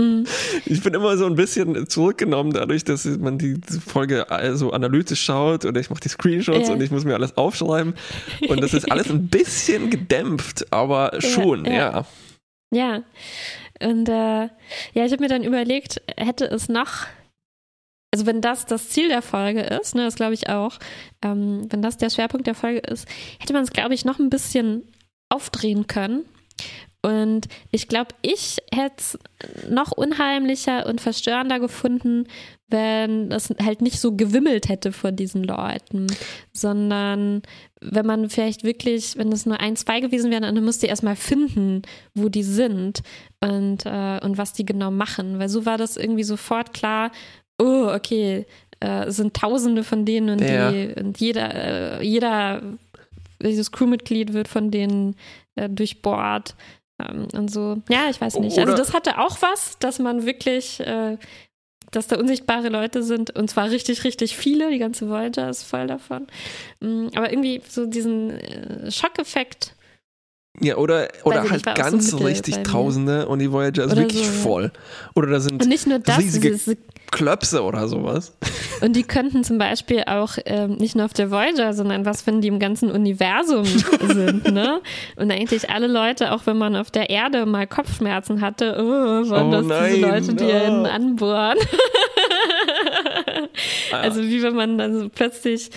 Mhm. Ich bin immer so ein bisschen zurückgenommen dadurch, dass man die Folge so analytisch schaut oder ich mache die Screenshots ja. und ich muss mir alles aufschreiben. Und das ist alles ein bisschen gedämpft, aber schon, ja. Ja, ja. und äh, ja, ich habe mir dann überlegt, hätte es noch also wenn das das Ziel der Folge ist, ne, das glaube ich auch, ähm, wenn das der Schwerpunkt der Folge ist, hätte man es, glaube ich, noch ein bisschen aufdrehen können und ich glaube, ich hätte es noch unheimlicher und verstörender gefunden, wenn das halt nicht so gewimmelt hätte vor diesen Leuten, sondern wenn man vielleicht wirklich, wenn es nur ein, zwei gewesen wären, dann müsste ihr erstmal finden, wo die sind und, äh, und was die genau machen. Weil so war das irgendwie sofort klar, oh, okay, äh, sind tausende von denen und, ja. die, und jeder, äh, jeder, dieses Crewmitglied wird von denen äh, durchbohrt. Ähm, und so, ja, ich weiß nicht. Also Oder also das hatte auch was, dass man wirklich, äh, dass da unsichtbare Leute sind und zwar richtig, richtig viele. Die ganze Voyager ist voll davon. Ähm, aber irgendwie so diesen äh, Schockeffekt. Ja, oder, oder halt ganz so richtig Tausende und die Voyager ist oder wirklich so, voll. Oder da sind und nicht nur das, riesige Klöpse oder sowas. Und die könnten zum Beispiel auch ähm, nicht nur auf der Voyager, sondern was, wenn die im ganzen Universum sind, ne? Und eigentlich alle Leute, auch wenn man auf der Erde mal Kopfschmerzen hatte, oh, waren oh, das nein, diese Leute, die no. einen anbohren. also wie wenn man dann so plötzlich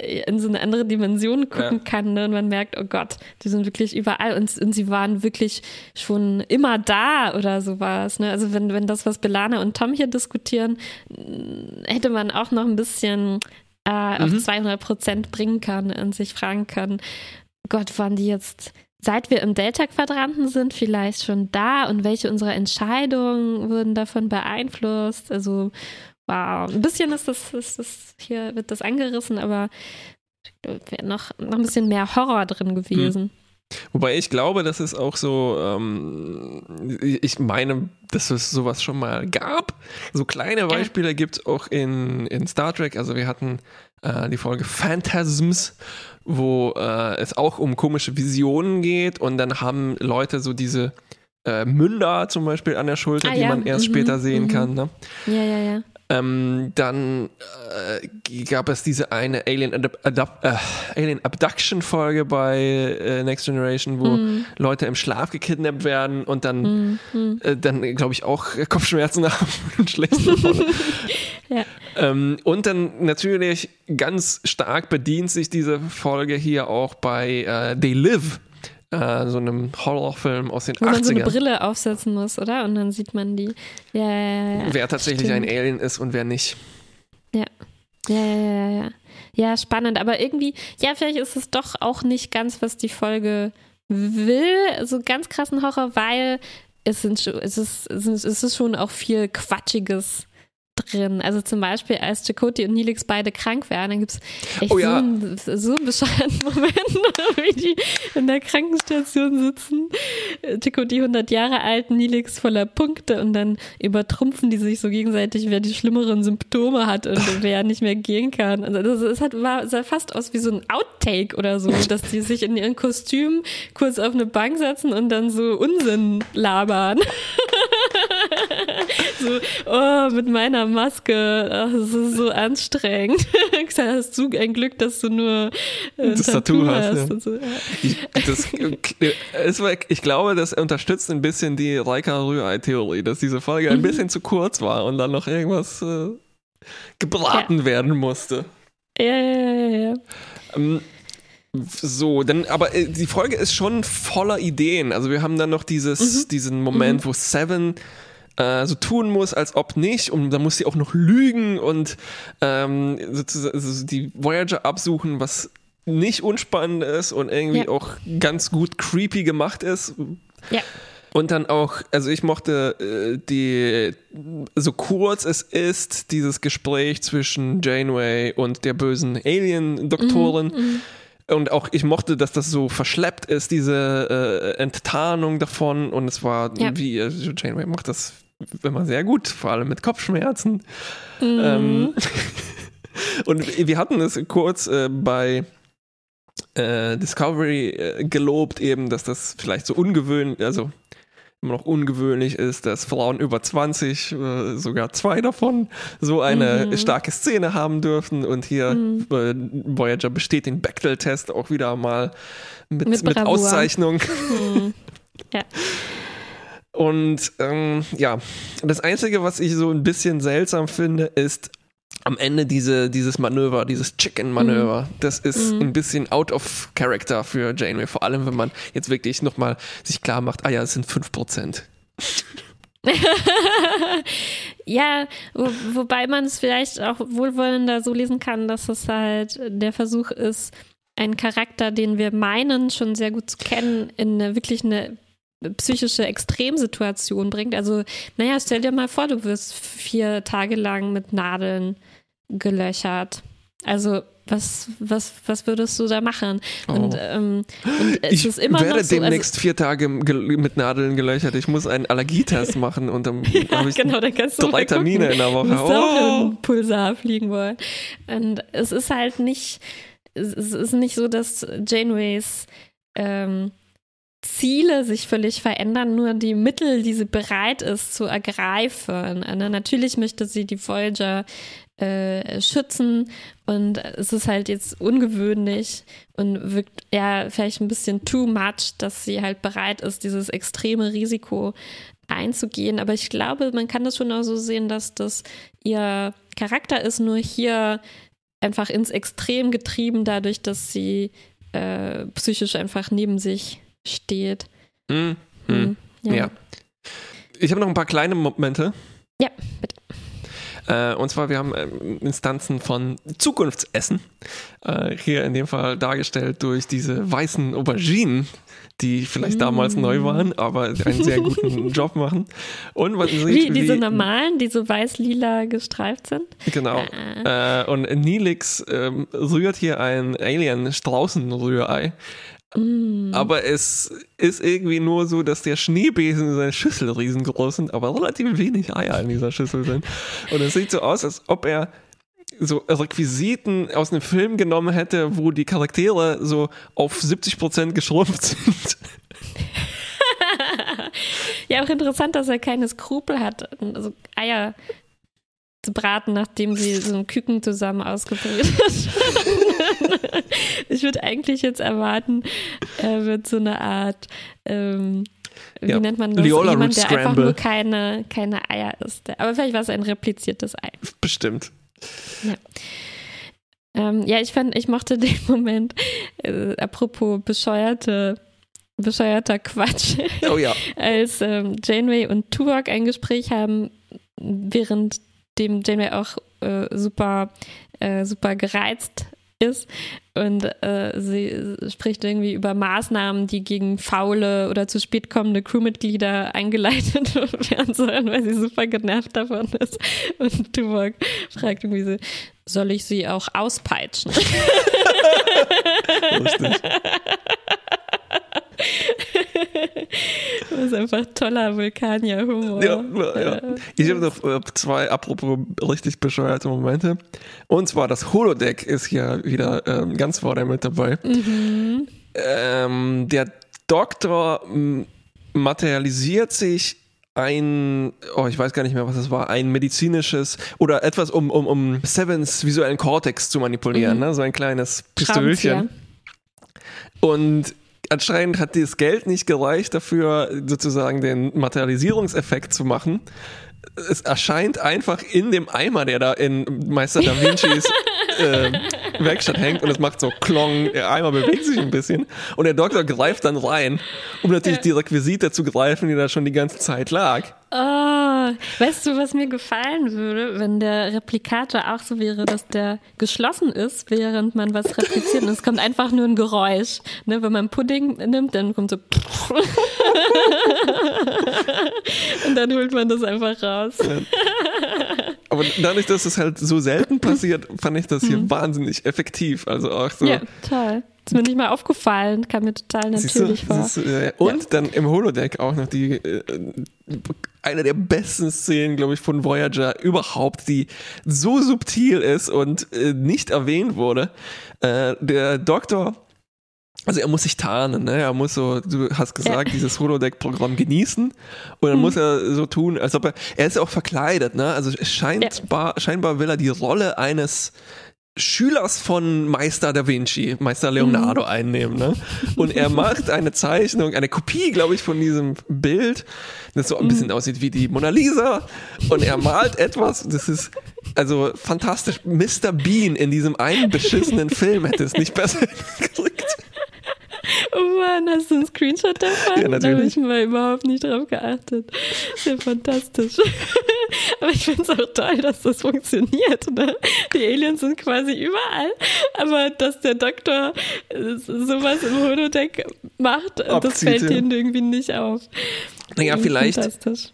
in so eine andere Dimension gucken ja. kann ne? und man merkt, oh Gott, die sind wirklich überall und, und sie waren wirklich schon immer da oder sowas. Ne? Also wenn, wenn das, was Belana und Tom hier diskutieren, hätte man auch noch ein bisschen äh, mhm. auf 200 Prozent bringen können und sich fragen können, Gott, waren die jetzt seit wir im Delta-Quadranten sind, vielleicht schon da und welche unserer Entscheidungen wurden davon beeinflusst? Also Wow. Ein bisschen ist das, ist das hier wird das angerissen, aber wäre noch, noch ein bisschen mehr Horror drin gewesen. Hm. Wobei ich glaube, dass es auch so, ähm, ich meine, dass es sowas schon mal gab. So kleine Beispiele gibt es auch in, in Star Trek. Also wir hatten äh, die Folge Phantasms, wo äh, es auch um komische Visionen geht und dann haben Leute so diese äh, Münder zum Beispiel an der Schulter, Ah, die ja. man erst Mhm, später sehen mhm. kann. Ne? Ja, ja, ja. Ähm, dann äh, gab es diese eine Alien, Adap Adap äh, Alien Abduction Folge bei äh, Next Generation, wo Mhm. Leute im Schlaf gekidnappt werden und dann, äh, dann glaube ich, auch Kopfschmerzen haben und schlechte Laune. Ja. Ähm, und dann natürlich ganz stark bedient sich diese Folge hier auch bei äh, They Live, äh, so einem Horrorfilm aus den Wo man so eine 80ern. Brille aufsetzen muss, oder? Und dann sieht man die. Ja, ja, ja. ja. wer tatsächlich Stimmt. ein Alien ist und wer nicht. Ja. Ja, ja, ja, ja. Ja, spannend. Aber irgendwie, ja, vielleicht ist es doch auch nicht ganz, was die Folge will. So ganz krassen Horror, weil es, sind, schon- es, ist, es ist es ist schon auch viel Quatschiges drin. Also zum Beispiel, als Chakoti und Nilix beide krank werden, dann gibt es echt Oh ja. so, einen, so einen bescheuerten Moment, wie die in der Krankenstation sitzen. Chakoti 100 Jahre alt, Nilix voller Punkte und dann übertrumpfen die sich so gegenseitig, wer die schlimmeren Symptome hat und wer nicht mehr gehen kann. Also das, das hat, war, sah fast aus wie so ein Outtake oder so, dass die sich in ihren Kostümen kurz auf eine Bank setzen und dann so Unsinn labern. so, oh, mit meiner Maske, ach, das ist so anstrengend. hast du ein Glück, dass du nur äh, Das Tattoo hast, ja. und so. Ja. Ich, das, es war, ich glaube, das unterstützt ein bisschen die Reika Rührei-Theorie, dass diese Folge ein bisschen zu kurz war und dann noch irgendwas äh, gebraten werden musste. Ja, ja, ja, ja, ja. Ähm, so, dann, aber äh, die Folge ist schon voller Ideen. Also wir haben dann noch dieses, diesen Moment, wo Seven äh, so tun muss, als ob nicht. Und dann muss sie auch noch lügen und ähm, sozusagen also die Voyager absuchen, was nicht unspannend ist und irgendwie Ja. auch ganz gut creepy gemacht ist. Ja. Und dann auch, also ich mochte äh, die, so kurz es ist, dieses Gespräch zwischen Janeway und der bösen Alien-Doktorin. Und auch ich mochte, dass das so verschleppt ist, diese äh, Enttarnung davon. Und es war, Ja. wie äh, Janeway macht das immer sehr gut, vor allem mit Kopfschmerzen. Ähm, und wir hatten es kurz äh, bei äh, Discovery äh, gelobt, eben, dass das vielleicht so ungewöhnlich, also immer noch ungewöhnlich ist, dass Frauen über 20, äh, sogar zwei davon, so eine Mhm. starke Szene haben dürfen. Und hier äh, Voyager besteht den Bechdel-Test auch wieder mal mit, Mit mit. Auszeichnung. Hm. Ja. Und ähm, ja, das Einzige, was ich so ein bisschen seltsam finde, ist am Ende diese, dieses Manöver, dieses Chicken-Manöver. Das ist ein bisschen out of character für Janeway, vor allem wenn man jetzt wirklich nochmal sich klar macht, ah ja, es sind 5%. Ja, wo, wobei man es vielleicht auch wohlwollender so lesen kann, dass es halt der Versuch ist, einen Charakter, den wir meinen, schon sehr gut zu kennen, in eine wirklich eine psychische Extremsituation bringt. Also, naja, stell dir mal vor, du wirst vier Tage lang mit Nadeln gelöchert. Also, was, was, was würdest du da machen? Und, Oh. ähm, und es Ich ist immer werde so, also, demnächst vier Tage mit Nadeln gelöchert. Ich muss einen Allergietest machen und dann Ja, habe ich genau, dann kannst du drei. Termine in der Woche. Oh. Pulsar fliegen wollen. Und es ist halt nicht, es ist nicht so, dass Janeways ähm, Ziele sich völlig verändern, nur die Mittel, die sie bereit ist zu ergreifen. Ne? Natürlich möchte sie die Voyager äh, schützen und es ist halt jetzt ungewöhnlich und wirkt ja vielleicht ein bisschen too much, dass sie halt bereit ist, dieses extreme Risiko einzugehen. Aber ich glaube, man kann das schon auch so sehen, dass das ihr Charakter ist, nur hier einfach ins Extrem getrieben, dadurch, dass sie äh, psychisch einfach neben sich steht. Hm, hm. Hm, Ja. Ich habe noch ein paar kleine Momente. Ja, bitte. Äh, und zwar, wir haben ähm, Instanzen von Zukunftsessen. Äh, hier in dem Fall dargestellt durch diese weißen Auberginen, die vielleicht Mm. damals neu waren, aber einen sehr guten Job machen. Und man sieht, Wie diese normalen, die so weiß-lila gestreift sind. Genau. Ah. Äh, und Nilix ähm, rührt hier ein Alien-Straußenrührei. Mm. Aber es ist irgendwie nur so, dass der Schneebesen in seiner Schüssel riesengroß sind, aber relativ wenig Eier in dieser Schüssel sind. Und es sieht so aus, als ob er so Requisiten aus einem Film genommen hätte, wo die Charaktere so auf 70% geschrumpft sind. Ja, auch interessant, dass er keine Skrupel hat, also Eier braten, nachdem sie so ein Küken zusammen ausgebrüht hat. ich würde eigentlich jetzt erwarten, er wird so eine Art, ähm, wie Ja, nennt man das? Leola Jemand, der einfach nur keine, keine Eier isst. Aber vielleicht war es ein repliziertes Ei. Bestimmt. Ähm, ja, ich fand, ich mochte den Moment, äh, apropos bescheuerte, bescheuerter Quatsch, Oh ja. als ähm, Janeway und Tuvok ein Gespräch haben, während dem Janeway auch äh, super, äh, super gereizt ist und äh, sie spricht irgendwie über Maßnahmen, die gegen faule oder zu spät kommende Crewmitglieder eingeleitet werden sollen, weil sie super genervt davon ist. Und Tuvok fragt irgendwie so, soll ich sie auch auspeitschen? Lustig. Das ist einfach toller Vulkanier-Humor. Ja, ja, ja. Ich habe noch äh, zwei, apropos richtig bescheuerte Momente. Und zwar das Holodeck ist hier wieder ähm, ganz vorne mit dabei. Mhm. Ähm, der Doktor materialisiert sich ein, oh, ich weiß gar nicht mehr, was es war, ein medizinisches oder etwas, um, um, um Sevens visuellen Kortex zu manipulieren, Mhm. ne? so ein kleines Pistölchen. Schraubenzieher. Und anscheinend hat das Geld nicht gereicht dafür, sozusagen den Materialisierungseffekt zu machen. Es erscheint einfach in dem Eimer, der da in Meister Da Vincis äh, Werkstatt hängt und es macht so Klong, der Eimer bewegt sich ein bisschen und der Doktor greift dann rein, um natürlich Ja. die Requisite zu greifen, die da schon die ganze Zeit lag. Oh, weißt du, was mir gefallen würde, wenn der Replikator auch so wäre, dass der geschlossen ist, während man was repliziert und es kommt einfach nur ein Geräusch. Ne, wenn man Pudding nimmt, dann kommt so und dann holt man das einfach raus. Aber dadurch, dass es halt so selten passiert, fand ich das hier wahnsinnig effektiv. Also auch so. Mhm. Ja, toll. Ist mir nicht mal aufgefallen, kam mir total Siehst du? natürlich vor. Du, ja, ja. Und dann im Holodeck auch noch die äh, eine der besten Szenen, glaube ich, von Voyager überhaupt, die so subtil ist und äh, nicht erwähnt wurde. Äh, der Doktor, also er muss sich tarnen, ne? Er muss so, du hast gesagt, dieses Holodeck-Programm genießen und dann Mhm. muss er so tun, als ob er, er ist auch verkleidet, ne? Also scheint, Ja. bar, scheinbar will er die Rolle eines Schülers von Meister Da Vinci, Meister Leonardo einnehmen. Ne? Und er macht eine Zeichnung, eine Kopie, glaube ich, von diesem Bild, das so ein bisschen aussieht wie die Mona Lisa. Und er malt etwas, das ist also fantastisch. Mr. Bean in diesem einen beschissenen Film hätte es nicht besser gekriegt. Oh Mann, hast du einen Screenshot davon? Ja, Da habe natürlich. ich mal überhaupt nicht drauf geachtet. Sehr fantastisch. Aber ich finde es auch toll, dass das funktioniert. Ne? Die Aliens sind quasi überall, aber dass der Doktor sowas im Holodeck macht, das Abzieht, fällt ja. denen irgendwie nicht auf. Naja, vielleicht,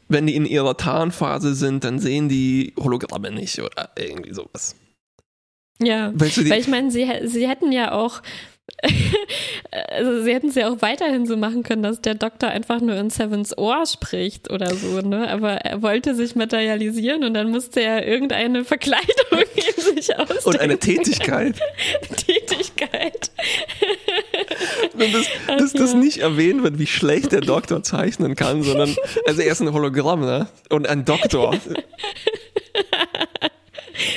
wenn die in ihrer Tarnphase sind, dann sehen die Hologramme nicht oder irgendwie sowas. Ja, Weißt du, weil ich meine, sie, sie hätten ja auch, also sie hätten es ja auch weiterhin so machen können, dass der Doktor einfach nur in Sevens Ohr spricht oder so, ne? Aber er wollte sich materialisieren und dann musste er irgendeine Verkleidung in sich ausdenken. und eine Tätigkeit. Tätigkeit. Und das, dass das ja. nicht erwähnt wird, wie schlecht der Doktor zeichnen kann, sondern, also er ist ein Hologramm, ne? Und ein Doktor.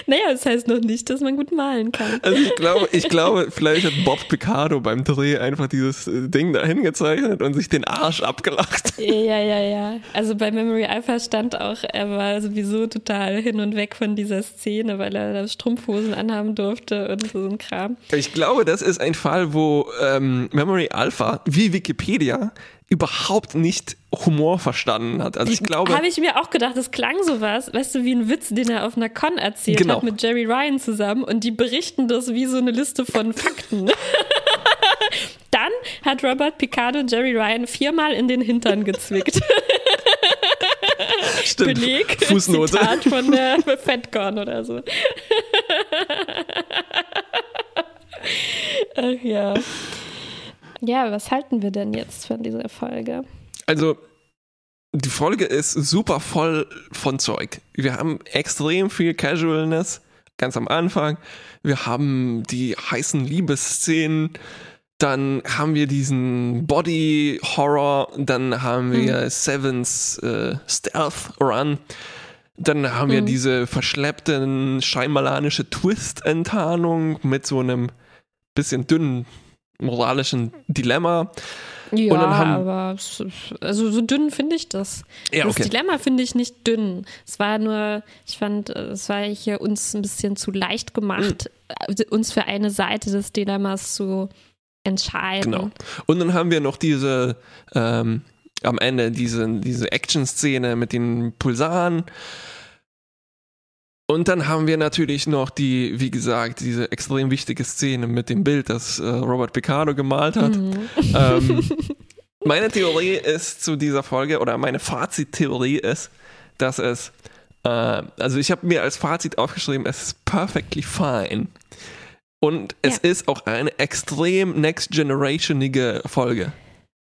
Naja, das heißt noch nicht, dass man gut malen kann. Also ich glaube, ich glaube, vielleicht hat Bob Picardo beim Dreh einfach dieses äh, Ding dahin gezeichnet und sich den Arsch abgelacht. Ja, ja, ja. Also bei Memory Alpha stand auch, er war sowieso total hin und weg von dieser Szene, weil er da Strumpfhosen anhaben durfte und so ein Kram. Ich glaube, das ist ein Fall, wo ähm, Memory Alpha, wie Wikipedia, überhaupt nicht Humor verstanden hat. Also ich glaube, Habe ich mir auch gedacht, das klang sowas, weißt du, wie ein Witz, den er auf einer Con erzählt Genau. hat mit Jerry Ryan zusammen und die berichten das wie so eine Liste von Fakten. Dann hat Robert Picardo Jerry Ryan viermal in den Hintern gezwickt. stimmt, Beleg, Fußnote. Zitat von der FedCon oder so. Ach ja. Ja, was halten wir denn jetzt von dieser Folge? Also, die Folge ist super voll von Zeug. Wir haben extrem viel Casualness, ganz am Anfang. Wir haben die heißen Liebesszenen. Dann haben wir diesen Body Horror, dann haben wir mhm. Sevens äh, Stealth Run, dann haben mhm. wir diese verschleppten scheinmalanische Twist-Enttarnung mit so einem bisschen dünnen moralischen Dilemma. Ja, aber also so dünn finde ich das. Ja, okay. Das Dilemma finde ich nicht dünn. Es war nur, ich fand, es war hier uns ein bisschen zu leicht gemacht, mhm. uns für eine Seite des Dilemmas zu entscheiden. Genau. Und dann haben wir noch diese ähm, am Ende diese, diese Action-Szene mit den Pulsaren. Und dann haben wir natürlich noch die, wie gesagt, diese extrem wichtige Szene mit dem Bild, das äh, Robert Picardo gemalt hat. Mhm. Ähm, meine Theorie ist zu dieser Folge, oder meine Fazittheorie ist, dass es, äh, also ich habe mir als Fazit aufgeschrieben, es ist perfectly fine. Und es ja. ist auch eine extrem next generationige Folge.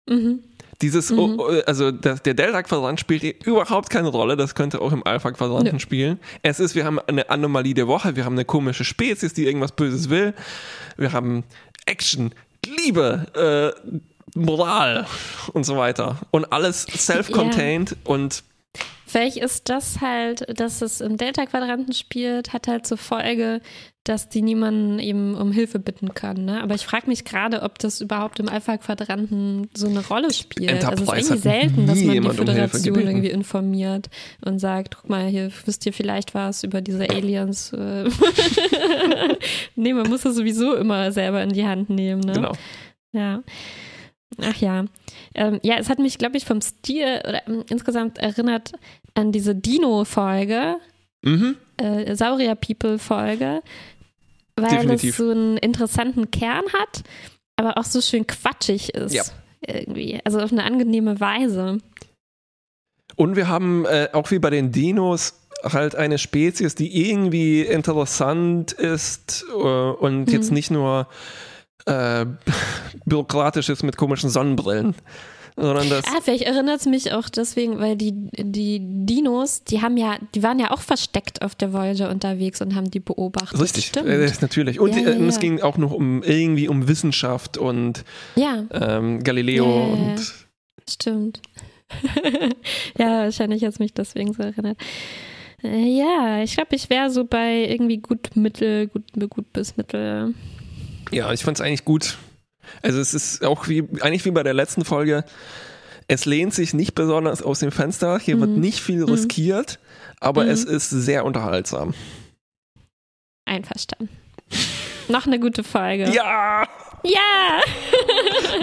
Mhm. Dieses, mhm. also das, der Delta-Quadrant spielt überhaupt keine Rolle, das könnte auch im Alpha-Quadranten ja. spielen. Es ist, wir haben eine Anomalie der Woche, wir haben eine komische Spezies, die irgendwas Böses will. Wir haben Action, Liebe, äh, Moral und so weiter. Und alles self-contained ja. und Vielleicht ist das halt, dass es im Delta-Quadranten spielt, hat halt zur Folge, dass die niemanden eben um Hilfe bitten können. Ne? Aber ich frage mich gerade, ob das überhaupt im Alpha-Quadranten so eine Rolle spielt. Also es ist irgendwie selten, dass man die Föderation um irgendwie informiert und sagt, guck mal, hier wisst ihr vielleicht was über diese Aliens. Äh. nee, man muss das sowieso immer selber in die Hand nehmen. Ne? Genau. Ja. Ach ja. Ähm, ja, es hat mich, glaube ich, vom Stil oder ähm, insgesamt erinnert an diese Dino-Folge, mhm. äh, Saurier-People-Folge, weil Definitiv. es so einen interessanten Kern hat, aber auch so schön quatschig ist. Ja. Irgendwie. Also auf eine angenehme Weise. Und wir haben äh, auch wie bei den Dinos halt eine Spezies, die irgendwie interessant ist äh, und mhm. jetzt nicht nur äh, bürokratisch ist mit komischen Sonnenbrillen. Sondern das ah, vielleicht erinnert es mich auch deswegen, weil die, die Dinos, die haben ja, die waren ja auch versteckt auf der Voyager unterwegs und haben die beobachtet. Richtig, Stimmt. Äh, natürlich. Und ja, die, ja, ja. es ging auch noch um irgendwie um Wissenschaft und ähm, Galileo und Stimmt. ja, wahrscheinlich hat es mich deswegen so erinnert. Äh, ja, ich glaube, ich wäre so bei irgendwie gut mittel, gut, gut bis mittel. Ja, ich fand es eigentlich gut. Also es ist auch wie, eigentlich wie bei der letzten Folge, es lehnt sich nicht besonders aus dem Fenster, hier mhm. wird nicht viel mhm. riskiert, aber mhm. es ist sehr unterhaltsam. Einverstanden. Noch eine gute Folge. Ja! Ja!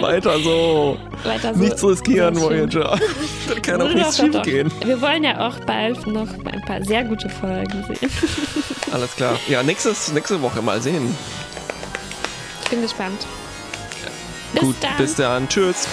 Weiter so. Weiter so. Nichts riskieren, Voyager. da kann auch nichts schief gehen. Wir wollen ja auch bald noch ein paar sehr gute Folgen sehen. Alles klar. Ja, nächstes, nächste Woche mal sehen bin gespannt. Bis Gut, dann. bis dann. Tschüss.